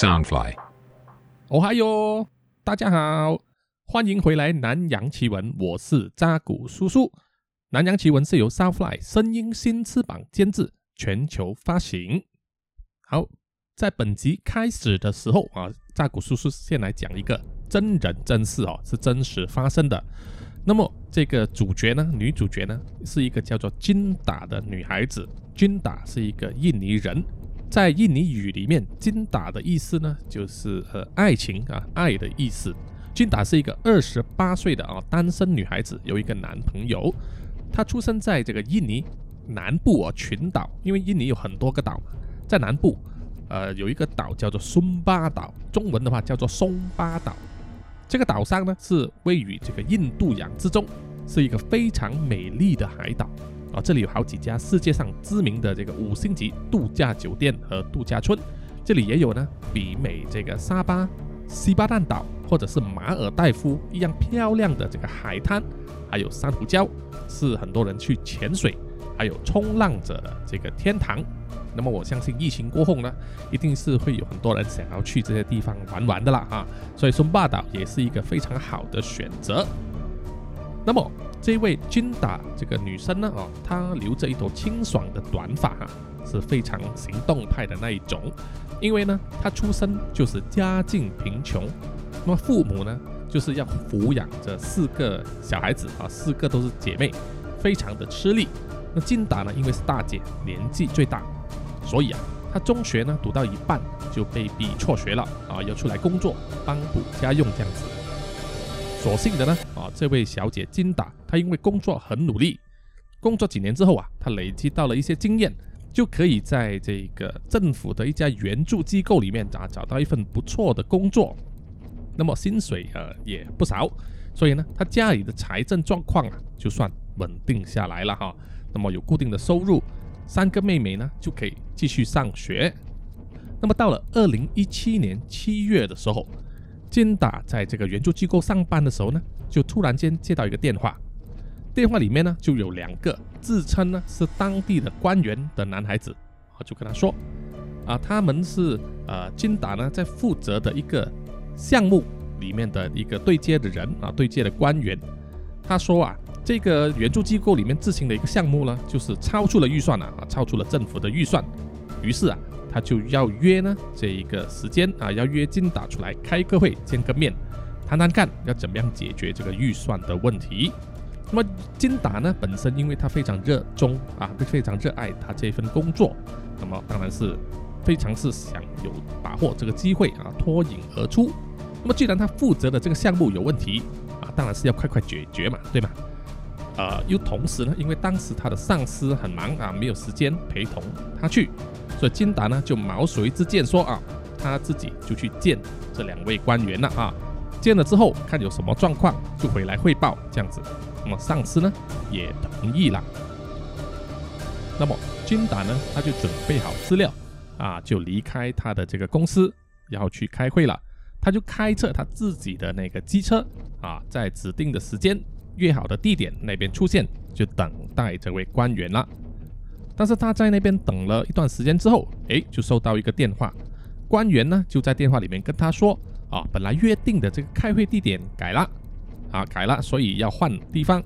Soundfly，哦嗨哟，大家好，欢迎回来南洋奇闻，我是扎古叔叔。南洋奇闻是由 Soundfly 声音新翅膀监制，全球发行。好，在本集开始的时候啊，扎古叔叔先来讲一个真人真事哦，是真实发生的。那么这个主角呢，女主角呢，是一个叫做金达的女孩子。金达是一个印尼人。在印尼语里面，金达的意思呢，就是呃爱情啊，爱的意思。金达是一个二十八岁的啊单身女孩子，有一个男朋友。她出生在这个印尼南部啊群岛，因为印尼有很多个岛嘛，在南部，呃有一个岛叫做松巴岛，中文的话叫做松巴岛。这个岛上呢是位于这个印度洋之中，是一个非常美丽的海岛。这里有好几家世界上知名的这个五星级度假酒店和度假村，这里也有呢，比美这个沙巴、西巴旦岛或者是马尔代夫一样漂亮的这个海滩，还有珊瑚礁，是很多人去潜水还有冲浪者的这个天堂。那么我相信疫情过后呢，一定是会有很多人想要去这些地方玩玩的啦啊，所以松巴岛也是一个非常好的选择。那么。这位金达这个女生呢，哦，她留着一头清爽的短发，哈，是非常行动派的那一种。因为呢，她出生就是家境贫穷，那么父母呢，就是要抚养着四个小孩子啊，四个都是姐妹，非常的吃力。那金达呢，因为是大姐，年纪最大，所以啊，她中学呢读到一半就被逼辍学了啊，要出来工作帮补家用这样子。所幸的呢，啊，这位小姐金达，她因为工作很努力，工作几年之后啊，她累积到了一些经验，就可以在这个政府的一家援助机构里面啊找到一份不错的工作，那么薪水呃也不少，所以呢，她家里的财政状况啊就算稳定下来了哈，那么有固定的收入，三个妹妹呢就可以继续上学，那么到了二零一七年七月的时候。金达在这个援助机构上班的时候呢，就突然间接到一个电话，电话里面呢就有两个自称呢是当地的官员的男孩子，啊，就跟他说，啊，他们是呃金达呢在负责的一个项目里面的一个对接的人啊，对接的官员，他说啊，这个援助机构里面执行的一个项目呢，就是超出了预算了啊，超出了政府的预算，于是啊。他就要约呢这一个时间啊，要约金达出来开个会，见个面，谈谈看要怎么样解决这个预算的问题。那么金达呢本身因为他非常热衷啊，非常热爱他这份工作，那么当然是非常是想有把握这个机会啊，脱颖而出。那么既然他负责的这个项目有问题啊，当然是要快快解决嘛，对吗？呃，又同时呢，因为当时他的上司很忙啊，没有时间陪同他去。所以金达呢就毛遂自荐说啊，他自己就去见这两位官员了啊，见了之后看有什么状况就回来汇报这样子。那么上司呢也同意了。那么金达呢他就准备好资料啊，就离开他的这个公司要去开会了。他就开着他自己的那个机车啊，在指定的时间约好的地点那边出现，就等待这位官员了。但是他在那边等了一段时间之后，诶，就收到一个电话，官员呢就在电话里面跟他说，啊，本来约定的这个开会地点改了，啊，改了，所以要换地方。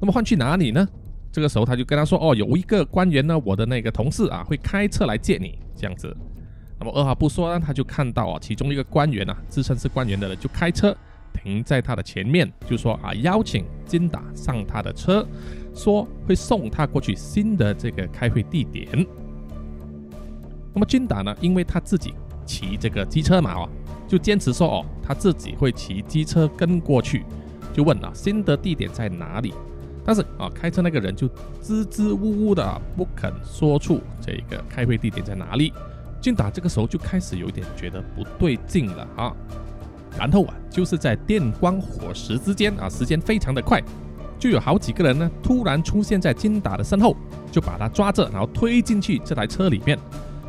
那么换去哪里呢？这个时候他就跟他说，哦，有一个官员呢，我的那个同事啊，会开车来接你，这样子。那么二话不说呢，他就看到啊，其中一个官员啊，自称是官员的人就开车停在他的前面，就说啊，邀请金达上他的车。说会送他过去新的这个开会地点。那么金达呢，因为他自己骑这个机车嘛，哦，就坚持说哦，他自己会骑机车跟过去，就问啊，新的地点在哪里？但是啊，开车那个人就支支吾吾的不肯说出这个开会地点在哪里。金达这个时候就开始有点觉得不对劲了啊，然后啊，就是在电光火石之间啊，时间非常的快。就有好几个人呢，突然出现在金达的身后，就把他抓着，然后推进去这台车里面。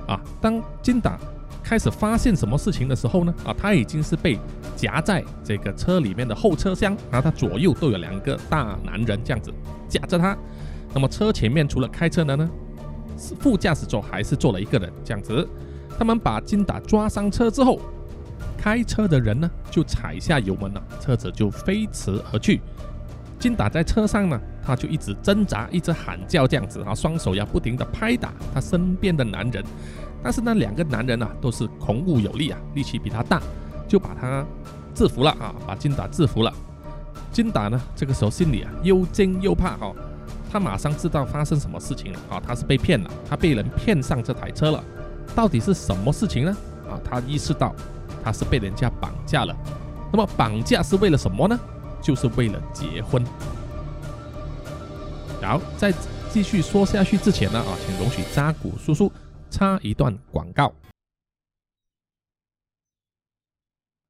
啊，当金达开始发现什么事情的时候呢，啊，他已经是被夹在这个车里面的后车厢，然后他左右都有两个大男人这样子夹着他。那么车前面除了开车的呢，副驾驶座还是坐了一个人这样子。他们把金达抓上车之后，开车的人呢就踩下油门了，车子就飞驰而去。金达在车上呢，他就一直挣扎，一直喊叫这样子啊，双手要不停的拍打他身边的男人。但是那两个男人啊，都是孔武有力啊，力气比他大，就把他制服了啊，把金达制服了。金达呢，这个时候心里啊又惊又怕哈，他马上知道发生什么事情了啊，他是被骗了，他被人骗上这台车了。到底是什么事情呢？啊，他意识到他是被人家绑架了。那么绑架是为了什么呢？就是为了结婚。好，在继续说下去之前呢，啊，请容许扎古叔叔插一段广告，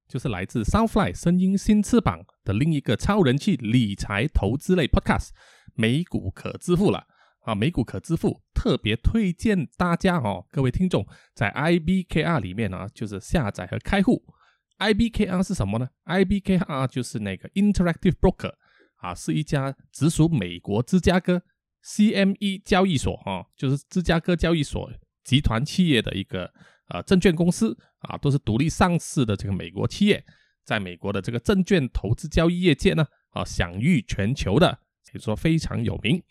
就是来自 Southfly 声音新翅膀的另一个超人气理财投资类 Podcast，美股可支付了啊！美股可支付特别推荐大家哦，各位听众在 IBKR 里面呢，就是下载和开户。IBKR 是什么呢？IBKR 就是那个 Interactive Broker 啊，是一家直属美国芝加哥 CME 交易所啊，就是芝加哥交易所集团企业的一个呃证券公司啊，都是独立上市的这个美国企业，在美国的这个证券投资交易业界呢啊享誉全球的，可以说非常有名。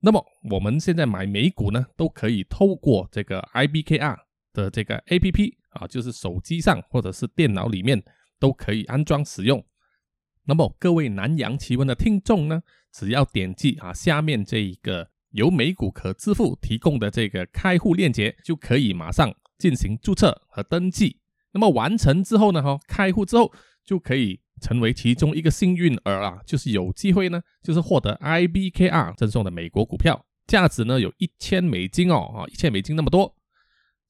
那么我们现在买美股呢，都可以透过这个 IBKR 的这个 APP。啊，就是手机上或者是电脑里面都可以安装使用。那么各位南洋奇闻的听众呢，只要点击啊下面这一个由美股可支付提供的这个开户链接，就可以马上进行注册和登记。那么完成之后呢，哈，开户之后就可以成为其中一个幸运儿啊，就是有机会呢，就是获得 IBKR 赠送的美国股票，价值呢有一千美金哦，啊，一千美金那么多。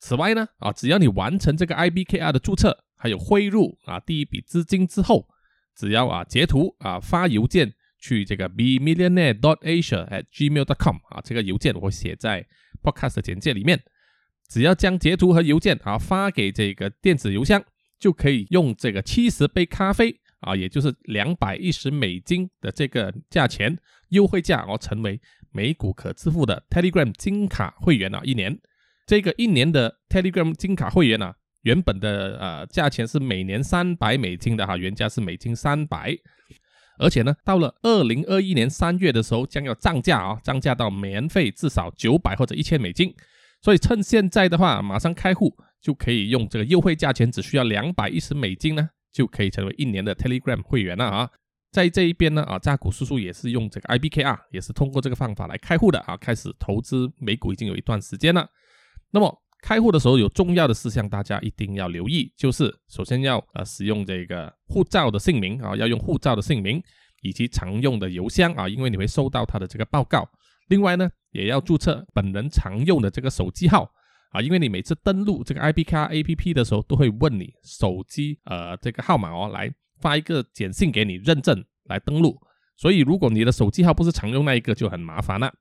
此外呢，啊，只要你完成这个 IBKR 的注册，还有汇入啊第一笔资金之后，只要啊截图啊发邮件去这个 be millionaire dot asia at gmail dot com 啊，这个邮件我写在 podcast 简介里面。只要将截图和邮件啊发给这个电子邮箱，就可以用这个七十杯咖啡啊，也就是两百一十美金的这个价钱优惠价，而成为美股可支付的 Telegram 金卡会员啊，一年。这个一年的 Telegram 金卡会员啊，原本的呃价钱是每年三百美金的哈，原价是美金三百，而且呢，到了二零二一年三月的时候将要涨价啊，涨价到年费至少九百或者一千美金，所以趁现在的话，马上开户就可以用这个优惠价钱，只需要两百一十美金呢，就可以成为一年的 Telegram 会员了啊。在这一边呢啊，扎古叔叔也是用这个 IBKR，也是通过这个方法来开户的啊，开始投资美股已经有一段时间了。那么开户的时候有重要的事项，大家一定要留意，就是首先要呃使用这个护照的姓名啊，要用护照的姓名以及常用的邮箱啊，因为你会收到他的这个报告。另外呢，也要注册本人常用的这个手机号啊，因为你每次登录这个 IBK APP 的时候，都会问你手机呃这个号码哦，来发一个简讯给你认证来登录。所以如果你的手机号不是常用那一个，就很麻烦了。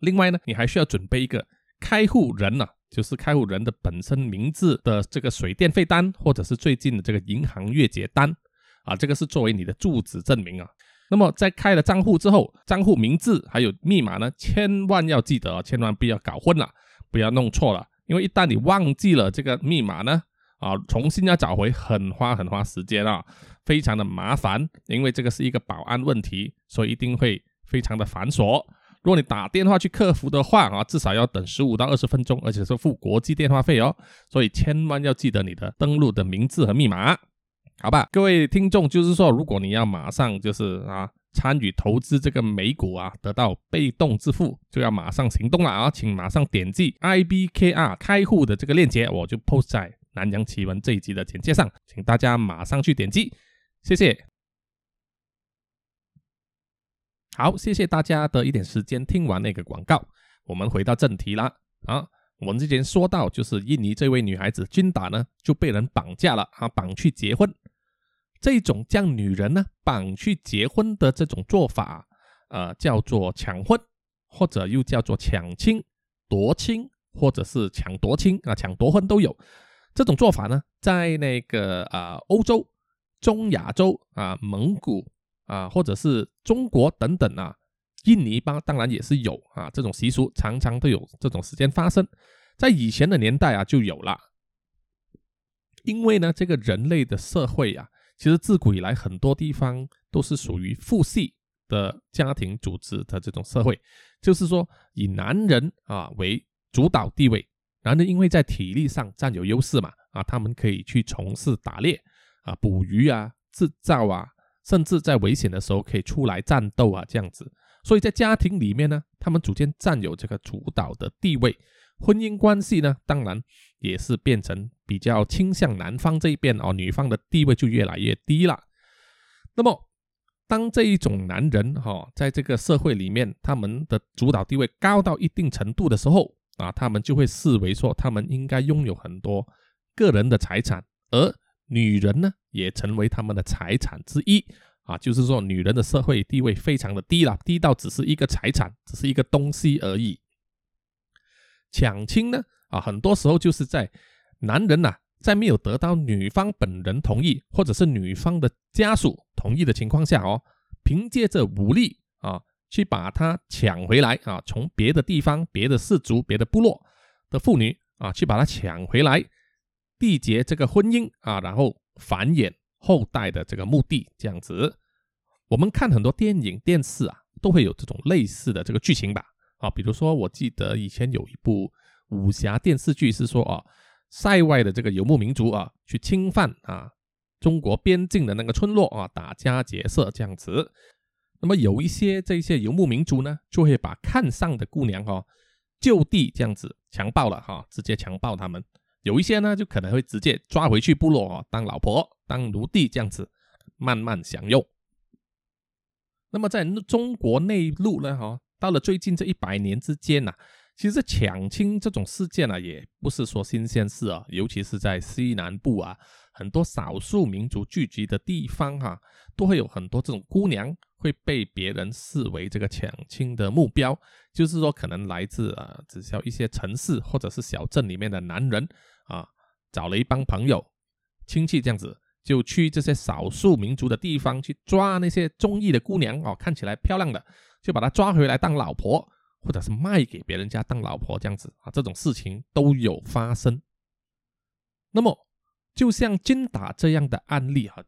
另外呢，你还需要准备一个开户人呢。就是开户人的本身名字的这个水电费单，或者是最近的这个银行月结单啊，这个是作为你的住址证明啊。那么在开了账户之后，账户名字还有密码呢，千万要记得，千万不要搞混了，不要弄错了。因为一旦你忘记了这个密码呢，啊，重新要找回很花很花时间啊，非常的麻烦。因为这个是一个保安问题，所以一定会非常的繁琐。如果你打电话去客服的话啊，至少要等十五到二十分钟，而且是付国际电话费哦，所以千万要记得你的登录的名字和密码，好吧？各位听众，就是说，如果你要马上就是啊参与投资这个美股啊，得到被动支付，就要马上行动了啊，请马上点击 IBKR 开户的这个链接，我就 post 在南洋奇闻这一集的简介上，请大家马上去点击，谢谢。好，谢谢大家的一点时间听完那个广告，我们回到正题啦。啊，我们之前说到，就是印尼这位女孩子君达呢就被人绑架了啊，绑去结婚。这种将女人呢绑去结婚的这种做法，呃，叫做抢婚，或者又叫做抢亲、夺亲，或者是抢夺亲啊，抢夺婚都有。这种做法呢，在那个啊欧洲、中亚洲啊蒙古。啊，或者是中国等等啊，印尼邦当然也是有啊，这种习俗常常都有这种时间发生，在以前的年代啊就有了。因为呢，这个人类的社会啊，其实自古以来很多地方都是属于父系的家庭组织的这种社会，就是说以男人啊为主导地位，男人因为在体力上占有优势嘛，啊，他们可以去从事打猎啊、捕鱼啊、制造啊，甚至在危险的时候可以出来战斗啊，这样子。所以在家庭里面呢，他们逐渐占有这个主导的地位，婚姻关系呢，当然也是变成比较倾向男方这一边哦，女方的地位就越来越低了。那么，当这一种男人哈，在这个社会里面，他们的主导地位高到一定程度的时候啊，他们就会视为说，他们应该拥有很多个人的财产，而女人呢，也成为他们的财产之一。啊，就是说，女人的社会地位非常的低了，低到只是一个财产，只是一个东西而已。抢亲呢，啊，很多时候就是在男人呐，在没有得到女方本人同意，或者是女方的家属同意的情况下哦，凭借着武力啊，去把她抢回来啊，从别的地方、别的氏族、别的部落的妇女啊，去把她抢回来，缔结这个婚姻啊，然后繁衍。后代的这个目的这样子，我们看很多电影、电视啊，都会有这种类似的这个剧情吧？啊，比如说我记得以前有一部武侠电视剧是说啊，塞外的这个游牧民族啊，去侵犯啊中国边境的那个村落啊，打家劫舍这样子。那么有一些这些游牧民族呢，就会把看上的姑娘哈就地这样子强暴了哈，直接强暴他们。有一些呢，就可能会直接抓回去部落哦，当老婆、当奴隶这样子慢慢享用。那么在中国内陆呢，哈，到了最近这一百年之间呐，其实抢亲这种事件呢，也不是说新鲜事啊，尤其是在西南部啊，很多少数民族聚集的地方哈，都会有很多这种姑娘会被别人视为这个抢亲的目标，就是说可能来自啊，只需要一些城市或者是小镇里面的男人。啊，找了一帮朋友、亲戚这样子，就去这些少数民族的地方去抓那些中意的姑娘哦，看起来漂亮的，就把她抓回来当老婆，或者是卖给别人家当老婆这样子啊，这种事情都有发生。那么，就像金打这样的案例哈，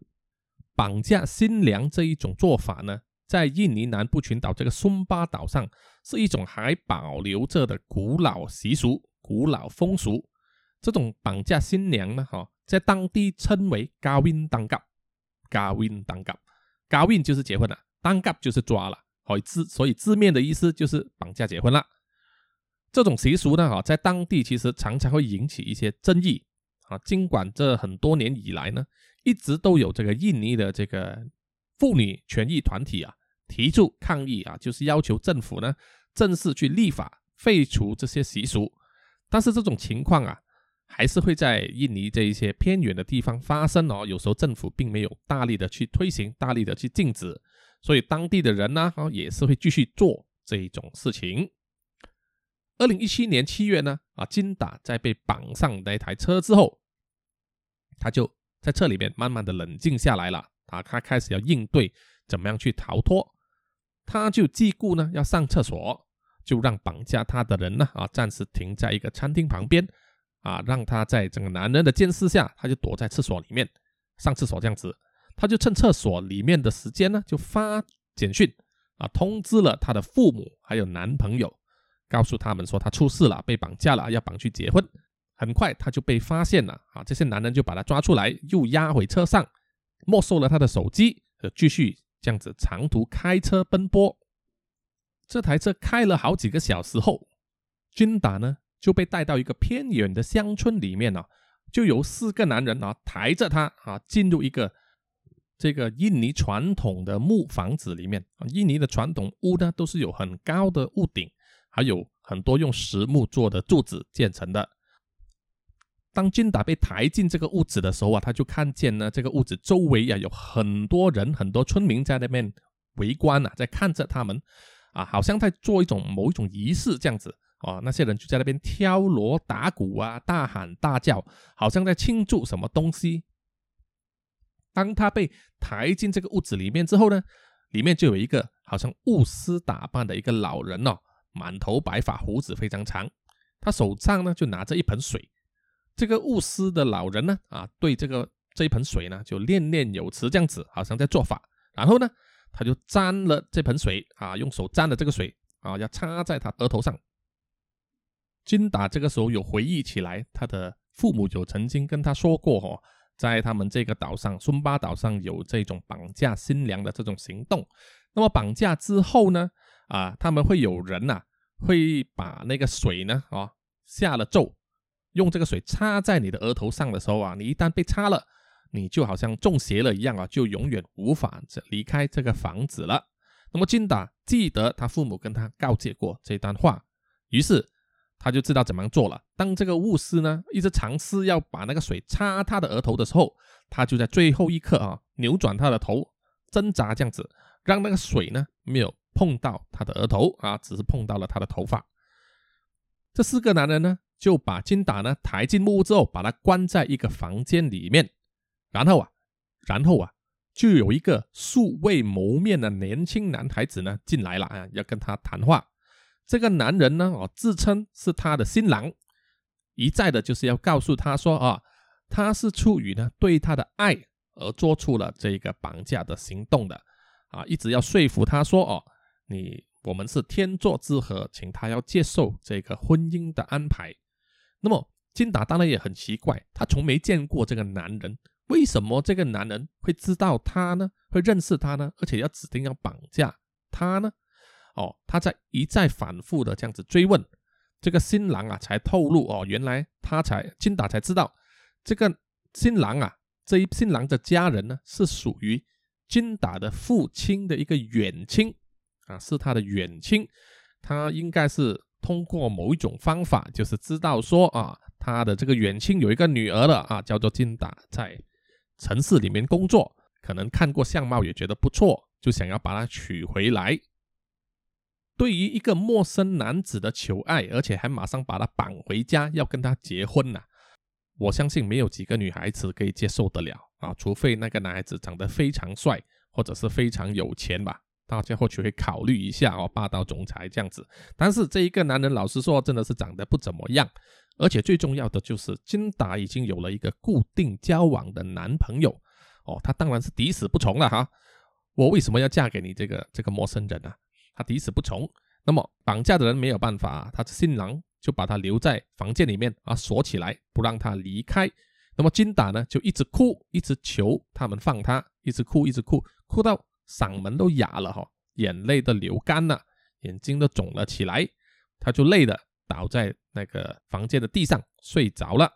绑架新娘这一种做法呢，在印尼南部群岛这个松巴岛上，是一种还保留着的古老习俗、古老风俗。这种绑架新娘呢，哈，在当地称为“ gawin 当嘎”，“ gawin 当嘎”，“ gawin 就是结婚了，“当嘎”就是抓了，好字，所以字面的意思就是绑架结婚了。这种习俗呢，哈，在当地其实常常会引起一些争议啊。尽管这很多年以来呢，一直都有这个印尼的这个妇女权益团体啊提出抗议啊，就是要求政府呢正式去立法废除这些习俗。但是这种情况啊。还是会在印尼这一些偏远的地方发生哦。有时候政府并没有大力的去推行，大力的去禁止，所以当地的人呢，哦也是会继续做这一种事情。二零一七年七月呢，啊金达在被绑上那台车之后，他就在车里面慢慢的冷静下来了。啊，他开始要应对怎么样去逃脱，他就记顾呢要上厕所，就让绑架他的人呢，啊暂时停在一个餐厅旁边。啊，让他在这个男人的监视下，他就躲在厕所里面上厕所这样子，他就趁厕所里面的时间呢，就发简讯啊，通知了他的父母还有男朋友，告诉他们说他出事了，被绑架了，要绑去结婚。很快他就被发现了啊，这些男人就把他抓出来，又押回车上，没收了他的手机，呃继续这样子长途开车奔波。这台车开了好几个小时后，军打呢？就被带到一个偏远的乡村里面呢，就由四个男人啊抬着他啊进入一个这个印尼传统的木房子里面。印尼的传统屋呢都是有很高的屋顶，还有很多用实木做的柱子建成的。当金达被抬进这个屋子的时候啊，他就看见呢这个屋子周围啊有很多人，很多村民在那边围观啊，在看着他们啊，好像在做一种某一种仪式这样子。哦，那些人就在那边敲锣打鼓啊，大喊大叫，好像在庆祝什么东西。当他被抬进这个屋子里面之后呢，里面就有一个好像巫师打扮的一个老人哦，满头白发，胡子非常长，他手上呢就拿着一盆水，这个巫师的老人呢，啊，对这个这一盆水呢，就念念有词，这样子，好像在做法。然后呢，他就沾了这盆水，啊，用手沾了这个水，啊，要擦在他额头上。金达这个时候有回忆起来，他的父母就曾经跟他说过，哦，在他们这个岛上，孙巴岛上有这种绑架新娘的这种行动。那么绑架之后呢，啊，他们会有人呐，会把那个水呢，啊，下了咒。用这个水擦在你的额头上的时候啊，你一旦被擦了，你就好像中邪了一样啊，就永远无法离开这个房子了。那么金达记得他父母跟他告诫过这段话，于是他就知道怎么做了。当这个巫师呢一直尝试要把那个水擦他的额头的时候，他就在最后一刻啊扭转他的头，挣扎这样子，让那个水呢没有碰到他的额头啊，只是碰到了他的头发。这四个男人呢？就把金达呢抬进木屋之后，把他关在一个房间里面，然后啊，然后啊，就有一个素未谋面的年轻男孩子呢进来了啊，要跟他谈话。这个男人呢，哦，自称是他的新郎，一再的就是要告诉他说啊，他是出于呢对他的爱而做出了这个绑架的行动的啊，一直要说服他说哦，你我们是天作之合，请他要接受这个婚姻的安排。那么金达当然也很奇怪，他从没见过这个男人，为什么这个男人会知道他呢？会认识他呢？而且要指定要绑架他呢？哦，他在一再反复的这样子追问，这个新郎啊才透露哦，原来他才金达才知道，这个新郎啊，这一新郎的家人呢是属于金达的父亲的一个远亲啊，是他的远亲，他应该是。通过某一种方法，就是知道说啊，他的这个远亲有一个女儿了啊，叫做金达，在城市里面工作，可能看过相貌也觉得不错，就想要把她娶回来。对于一个陌生男子的求爱，而且还马上把他绑回家，要跟他结婚呐，我相信没有几个女孩子可以接受得了啊，除非那个男孩子长得非常帅，或者是非常有钱吧。大家或许会考虑一下哦，霸道总裁这样子。但是这一个男人，老实说，真的是长得不怎么样。而且最重要的就是，金达已经有了一个固定交往的男朋友哦，他当然是抵死不从了哈。我为什么要嫁给你这个这个陌生人呢？他抵死不从。那么绑架的人没有办法，他的新郎就把他留在房间里面啊，锁起来不让他离开。那么金达呢，就一直哭，一直求他们放他，一直哭，一直哭，哭到。嗓门都哑了哈，眼泪都流干了，眼睛都肿了起来，他就累的倒在那个房间的地上睡着了。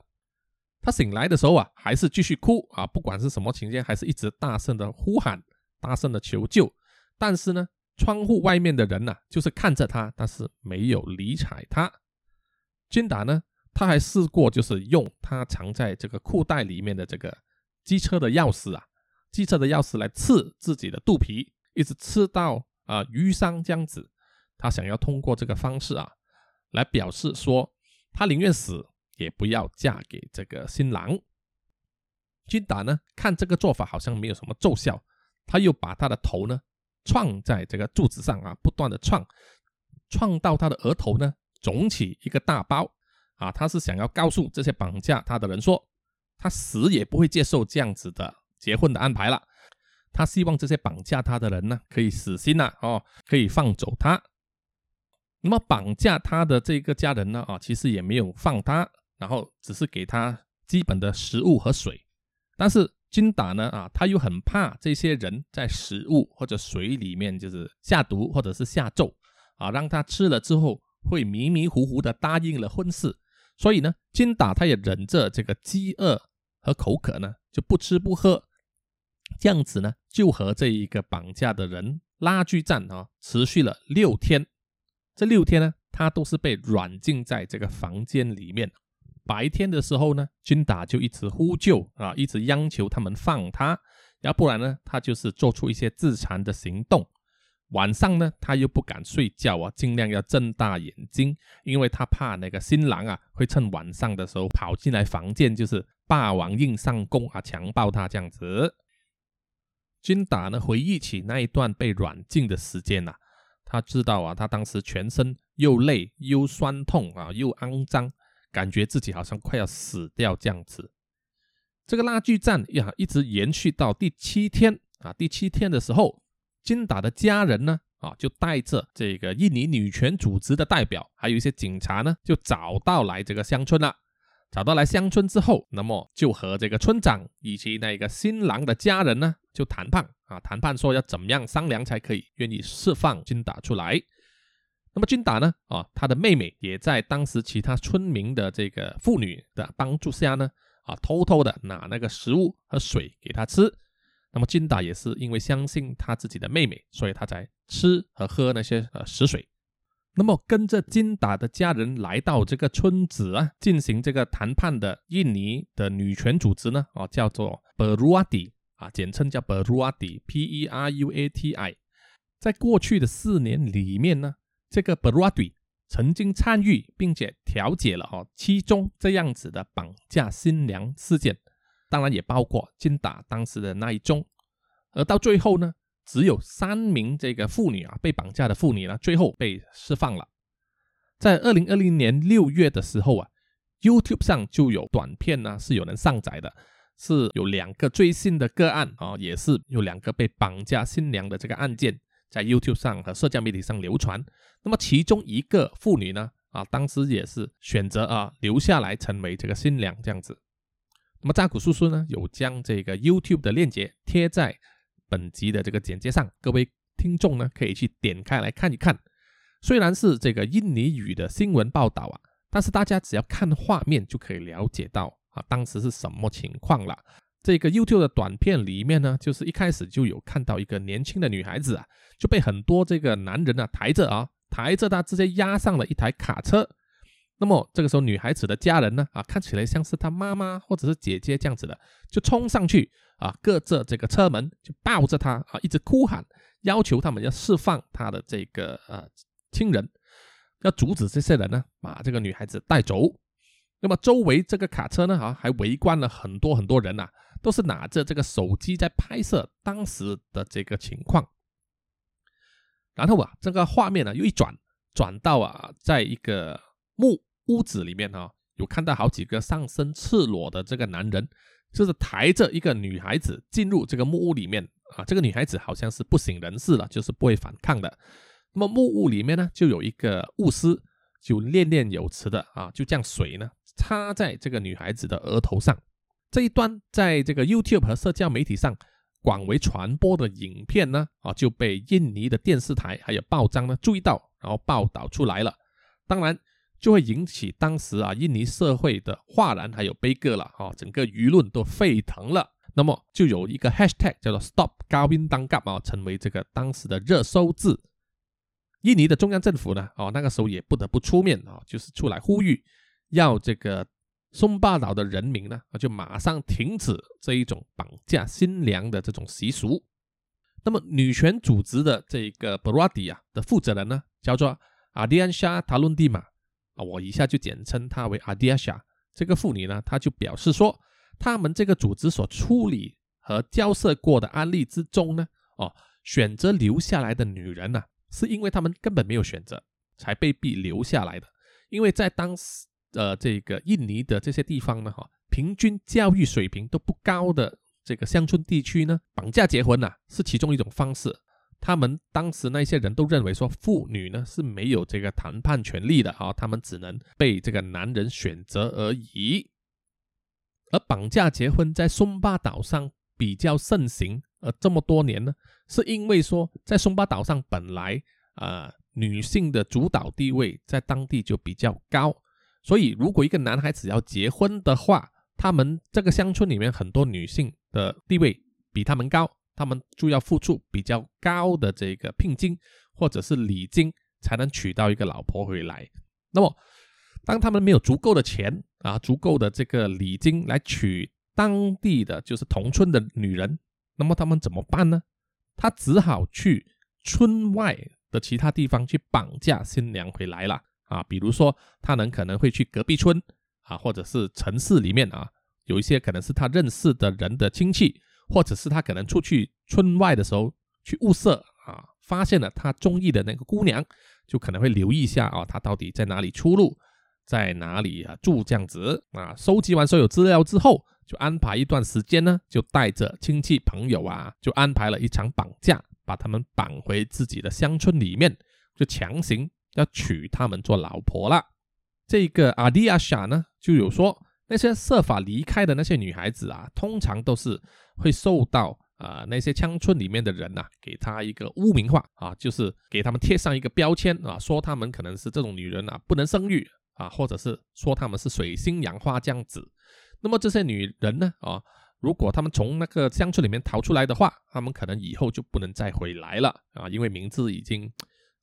他醒来的时候啊，还是继续哭啊，不管是什么情节，还是一直大声的呼喊，大声的求救。但是呢，窗户外面的人呢，就是看着他，但是没有理睬他。金达呢，他还试过，就是用他藏在这个裤袋里面的这个机车的钥匙啊。机车的钥匙来刺自己的肚皮，一直刺到啊淤伤这样子。他想要通过这个方式啊，来表示说他宁愿死也不要嫁给这个新郎。金达呢，看这个做法好像没有什么奏效，他又把他的头呢撞在这个柱子上啊，不断的撞，撞到他的额头呢肿起一个大包啊。他是想要告诉这些绑架他的人说，他死也不会接受这样子的。结婚的安排了，他希望这些绑架他的人呢可以死心了哦，可以放走他。那么绑架他的这个家人呢啊，其实也没有放他，然后只是给他基本的食物和水。但是金达呢啊，他又很怕这些人在食物或者水里面就是下毒或者是下咒啊，让他吃了之后会迷迷糊糊的答应了婚事。所以呢，金达他也忍着这个饥饿和口渴呢，就不吃不喝。这样子呢，就和这一个绑架的人拉锯战啊，持续了六天。这六天呢，他都是被软禁在这个房间里面。白天的时候呢，君达就一直呼救啊，一直央求他们放他，要不然呢，他就是做出一些自残的行动。晚上呢，他又不敢睡觉啊，尽量要睁大眼睛，因为他怕那个新郎啊会趁晚上的时候跑进来房间，就是霸王硬上弓啊，强暴他这样子。君达呢回忆起那一段被软禁的时间呐，他知道啊，他当时全身又累又酸痛啊，又肮脏，感觉自己好像快要死掉这样子。这个拉锯战呀，一直延续到第七天啊。第七天的时候，金达的家人呢，啊，就带着这个印尼女权组织的代表，还有一些警察呢，就找到来这个乡村了。找到来乡村之后，那么就和这个村长以及那个新郎的家人呢，就谈判啊，谈判说要怎么样商量才可以愿意释放金达出来。那么金达呢，啊，他的妹妹也在当时其他村民的这个妇女的帮助下呢。啊，偷偷的拿那个食物和水给他吃。那么金达也是因为相信他自己的妹妹，所以他才吃和喝那些呃食水。那么跟着金达的家人来到这个村子啊，进行这个谈判的印尼的女权组织呢，啊，叫做 Beruati 啊，简称叫 Beruati，P-E-R-U-A-T-I。在过去的四年里面呢，这个 Beruati。曾经参与并且调解了哦七宗这样子的绑架新娘事件，当然也包括金打当时的那一宗，而到最后呢，只有三名这个妇女啊被绑架的妇女呢，最后被释放了。在二零二零年六月的时候啊，YouTube 上就有短片呢是有人上载的，是有两个最新的个案啊，也是有两个被绑架新娘的这个案件。在 YouTube 上和社交媒体上流传，那么其中一个妇女呢，啊，当时也是选择啊留下来成为这个新娘这样子。那么扎古叔叔呢，有将这个 YouTube 的链接贴在本集的这个简介上，各位听众呢可以去点开来看一看。虽然是这个印尼语的新闻报道啊，但是大家只要看画面就可以了解到啊当时是什么情况了。这个 YouTube 的短片里面呢，就是一开始就有看到一个年轻的女孩子啊，就被很多这个男人啊抬着啊，抬着她直接压上了一台卡车。那么这个时候，女孩子的家人呢啊，看起来像是她妈妈或者是姐姐这样子的，就冲上去啊，隔着这个车门就抱着她啊，一直哭喊，要求他们要释放她的这个呃亲人，要阻止这些人呢把这个女孩子带走。那么周围这个卡车呢啊，还围观了很多很多人呐。都是拿着这个手机在拍摄当时的这个情况，然后啊，这个画面呢又一转，转到啊，在一个木屋子里面啊，有看到好几个上身赤裸的这个男人，就是抬着一个女孩子进入这个木屋里面啊。这个女孩子好像是不省人事了，就是不会反抗的。那么木屋里面呢，就有一个巫师，就念念有词的啊，就将水呢插在这个女孩子的额头上。这一段在这个 YouTube 和社交媒体上广为传播的影片呢，啊，就被印尼的电视台还有报章呢注意到，然后报道出来了。当然就会引起当时啊印尼社会的哗然还有悲歌了，啊，整个舆论都沸腾了。那么就有一个 Hashtag 叫做 Stop Gawin Dangap 啊，成为这个当时的热搜字。印尼的中央政府呢，哦，那个时候也不得不出面啊，就是出来呼吁要这个。松巴岛的人民呢，就马上停止这一种绑架新娘的这种习俗。那么，女权组织的这个 b r a d i 啊的负责人呢，叫做阿迪安莎塔伦蒂玛啊，我以下就简称她为阿迪安莎。这个妇女呢，她就表示说，他们这个组织所处理和交涉过的案例之中呢，哦，选择留下来的女人呢，是因为他们根本没有选择，才被逼留下来的。因为在当时。呃，这个印尼的这些地方呢，哈，平均教育水平都不高的这个乡村地区呢，绑架结婚呐，是其中一种方式。他们当时那些人都认为说，妇女呢是没有这个谈判权利的啊，他们只能被这个男人选择而已。而绑架结婚在松巴岛上比较盛行，呃，这么多年呢，是因为说在松巴岛上本来啊，女性的主导地位在当地就比较高。所以，如果一个男孩子要结婚的话，他们这个乡村里面很多女性的地位比他们高，他们就要付出比较高的这个聘金或者是礼金，才能娶到一个老婆回来。那么，当他们没有足够的钱啊，足够的这个礼金来娶当地的就是同村的女人，那么他们怎么办呢？他只好去村外的其他地方去绑架新娘回来了。啊，比如说他能可能会去隔壁村啊，或者是城市里面啊，有一些可能是他认识的人的亲戚，或者是他可能出去村外的时候去物色啊，发现了他中意的那个姑娘，就可能会留意一下啊，他到底在哪里出入，在哪里啊住这样子啊。收集完所有资料之后，就安排一段时间呢，就带着亲戚朋友啊，就安排了一场绑架，把他们绑回自己的乡村里面，就强行要娶他们做老婆了。这个阿迪亚莎呢，就有说那些设法离开的那些女孩子啊，通常都是会受到。啊，那些乡村里面的人呐，给他一个污名化啊，就是给他们贴上一个标签啊，说他们可能是这种女人啊，不能生育啊，或者是说他们是水性杨花这样子。那么这些女人呢，啊，如果他们从那个乡村里面逃出来的话，他们可能以后就不能再回来了啊，因为名字已经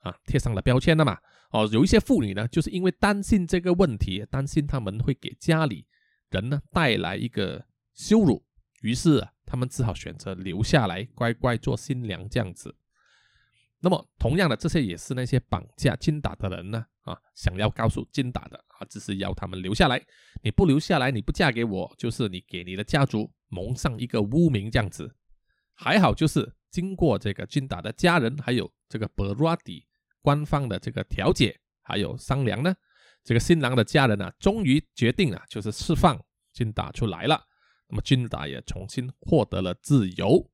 啊贴上了标签了嘛。哦，有一些妇女呢，就是因为担心这个问题，担心他们会给家里人呢带来一个羞辱，于是。他们只好选择留下来，乖乖做新娘这样子。那么，同样的，这些也是那些绑架金达的人呢啊，想要告诉金达的啊，只是要他们留下来。你不留下来，你不嫁给我，就是你给你的家族蒙上一个污名这样子。还好，就是经过这个金达的家人还有这个伯拉迪官方的这个调解还有商量呢，这个新郎的家人呢，终于决定了，就是释放金达出来了。那么金达也重新获得了自由。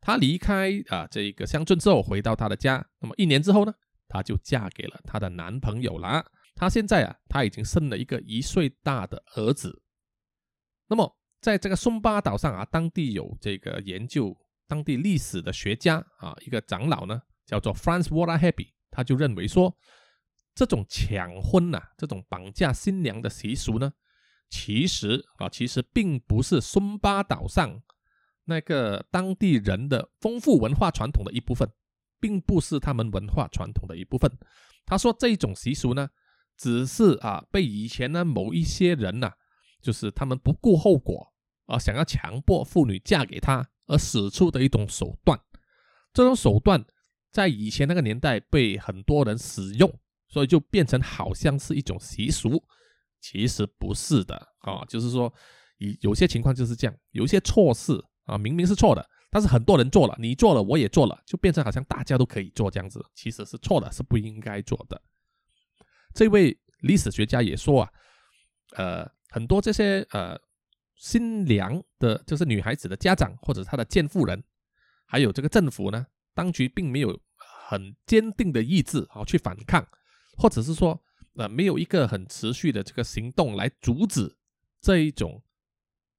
她离开啊这个乡村之后，回到她的家。那么一年之后呢，她就嫁给了她的男朋友了。她现在啊，她已经生了一个一岁大的儿子。那么在这个松巴岛上啊，当地有这个研究当地历史的学家啊，一个长老呢，叫做 Franz Wallahappy，他就认为说，这种抢婚呐，这种绑架新娘的习俗呢。其实啊，其实并不是松巴岛上那个当地人的丰富文化传统的一部分，并不是他们文化传统的一部分。他说这种习俗呢，只是啊被以前呢某一些人呐，就是他们不顾后果啊，想要强迫妇女嫁给他而使出的一种手段。这种手段在以前那个年代被很多人使用，所以就变成好像是一种习俗。其实不是的啊，就是说，有有些情况就是这样，有一些错事啊，明明是错的，但是很多人做了，你做了，我也做了，就变成好像大家都可以做这样子，其实是错的，是不应该做的。这位历史学家也说啊，呃，很多这些呃新娘的，就是女孩子的家长或者她的监护人，还有这个政府呢，当局并没有很坚定的意志啊去反抗，或者是说。呃没有一个很持续的这个行动来阻止这一种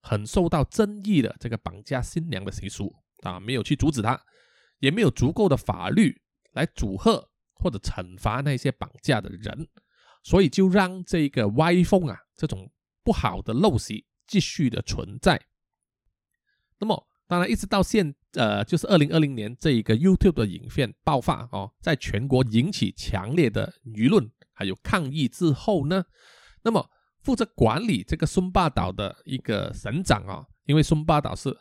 很受到争议的这个绑架新娘的习俗啊，没有去阻止它，也没有足够的法律来阻吓或者惩罚那些绑架的人，所以就让这个歪风啊，这种不好的陋习继续的存在。那么，当然一直到现呃，就是二零二零年这一个 YouTube 的影片爆发哦，在全国引起强烈的舆论。还有抗议之后呢，那么负责管理这个松巴岛的一个省长啊，因为松巴岛是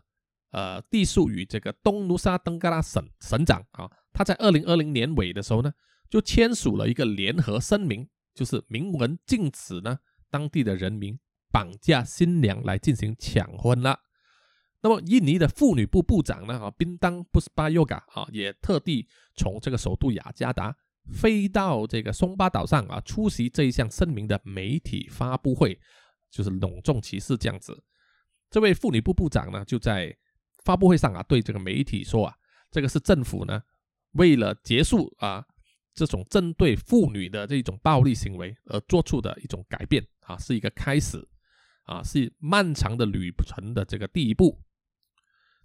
呃隶属于这个东努沙登嘎拉省省长啊，他在二零二零年尾的时候呢，就签署了一个联合声明，就是明文禁止呢当地的人民绑架新娘来进行抢婚了。那么印尼的妇女部部长呢啊，宾当布斯巴尤嘎啊，也特地从这个首都雅加达。飞到这个松巴岛上啊，出席这一项声明的媒体发布会，就是隆重其事这样子。这位妇女部部长呢，就在发布会上啊，对这个媒体说啊，这个是政府呢为了结束啊这种针对妇女的这种暴力行为而做出的一种改变啊，是一个开始啊，是漫长的旅程的这个第一步。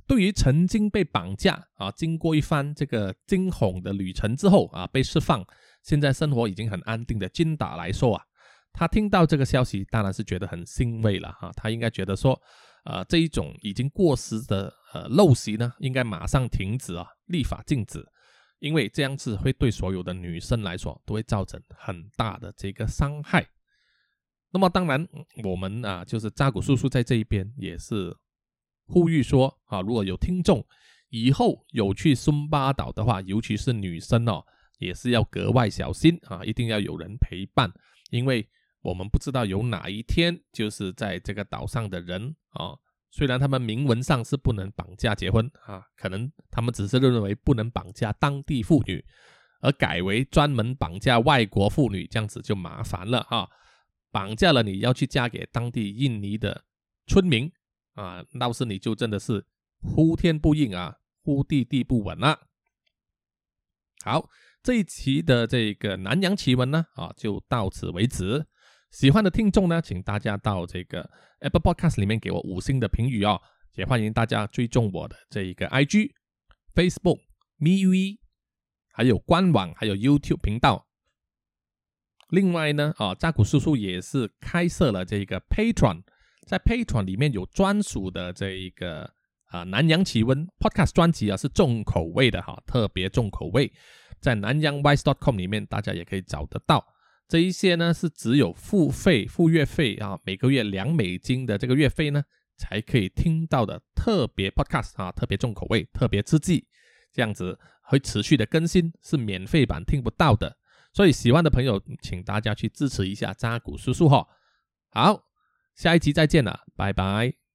对于曾经被绑架啊，经过一番这个惊恐的旅程之后啊，被释放，现在生活已经很安定的金达来说啊，他听到这个消息，当然是觉得很欣慰了哈。他应该觉得说，呃，这一种已经过时的呃陋习呢，应该马上停止啊，立法禁止，因为这样子会对所有的女生来说都会造成很大的这个伤害。那么当然，我们啊，就是扎古叔叔在这一边也是。呼吁说啊，如果有听众以后有去松巴岛的话，尤其是女生哦，也是要格外小心啊，一定要有人陪伴，因为我们不知道有哪一天，就是在这个岛上的人啊，虽然他们明文上是不能绑架结婚啊，可能他们只是认为不能绑架当地妇女，而改为专门绑架外国妇女，这样子就麻烦了哈。绑架了你要去嫁给当地印尼的村民啊，到时你就真的是呼天不应啊，呼地地不稳了。好，这一期的这个南洋奇闻呢，啊，就到此为止。喜欢的听众呢，请大家到这个 Apple Podcast 里面给我五星的评语哦，也欢迎大家追踪我的这一个 IG、Facebook、MeWe，还有官网，还有 YouTube 频道。另外呢，啊，扎古叔叔也是开设了这个 Patron，在 Patron 里面有专属的这一个啊南洋奇闻 Podcast 专辑啊，是重口味的哈，特别重口味，在南洋 Wise dot com 里面大家也可以找得到。这一些呢是只有付费付月费啊，每个月两美金的这个月费呢，才可以听到的特别 Podcast 啊，特别重口味，特别刺激，这样子会持续的更新，是免费版听不到的。所以喜欢的朋友，请大家去支持一下扎古叔叔哈。好，下一集再见了，拜拜。